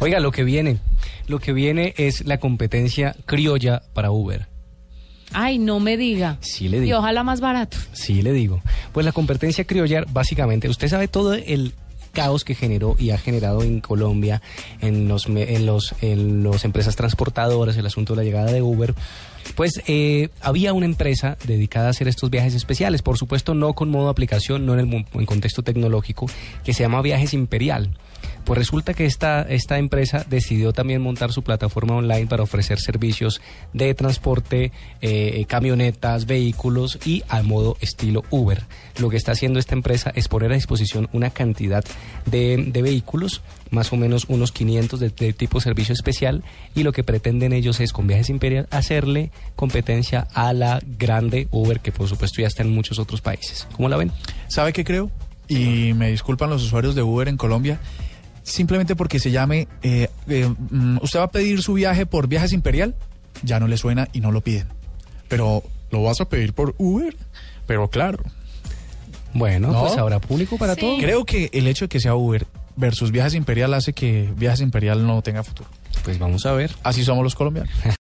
Oiga, lo que viene, lo que viene es la competencia criolla para Uber. Ay, no me diga. Sí le Y digo. ojalá más barato. Sí, le digo. Pues la competencia criolla, básicamente, usted sabe todo el caos que generó y ha generado en Colombia, en los en los en las empresas transportadoras, el asunto de la llegada de Uber. Pues eh, había una empresa dedicada a hacer estos viajes especiales, por supuesto no con modo aplicación, no en el en contexto tecnológico, que se llama Viajes Imperial. Pues resulta que esta, esta empresa decidió también montar su plataforma online para ofrecer servicios de transporte, eh, camionetas, vehículos y a modo estilo Uber. Lo que está haciendo esta empresa es poner a disposición una cantidad de, de vehículos, más o menos unos 500 de, de tipo servicio especial, y lo que pretenden ellos es con Viajes Imperial hacerle competencia a la grande Uber, que por supuesto ya está en muchos otros países. ¿Cómo la ven? ¿Sabe qué creo? Y me disculpan los usuarios de Uber en Colombia. Simplemente porque se llame, eh, eh, mm, usted va a pedir su viaje por Viajes Imperial, ya no le suena y no lo piden. Pero, ¿lo vas a pedir por Uber? Pero claro. Bueno, ¿No? pues habrá público para Sí. todo. Creo que el hecho de que sea Uber versus Viajes Imperial hace que Viajes Imperial no tenga futuro. Pues vamos a ver. Así somos los colombianos.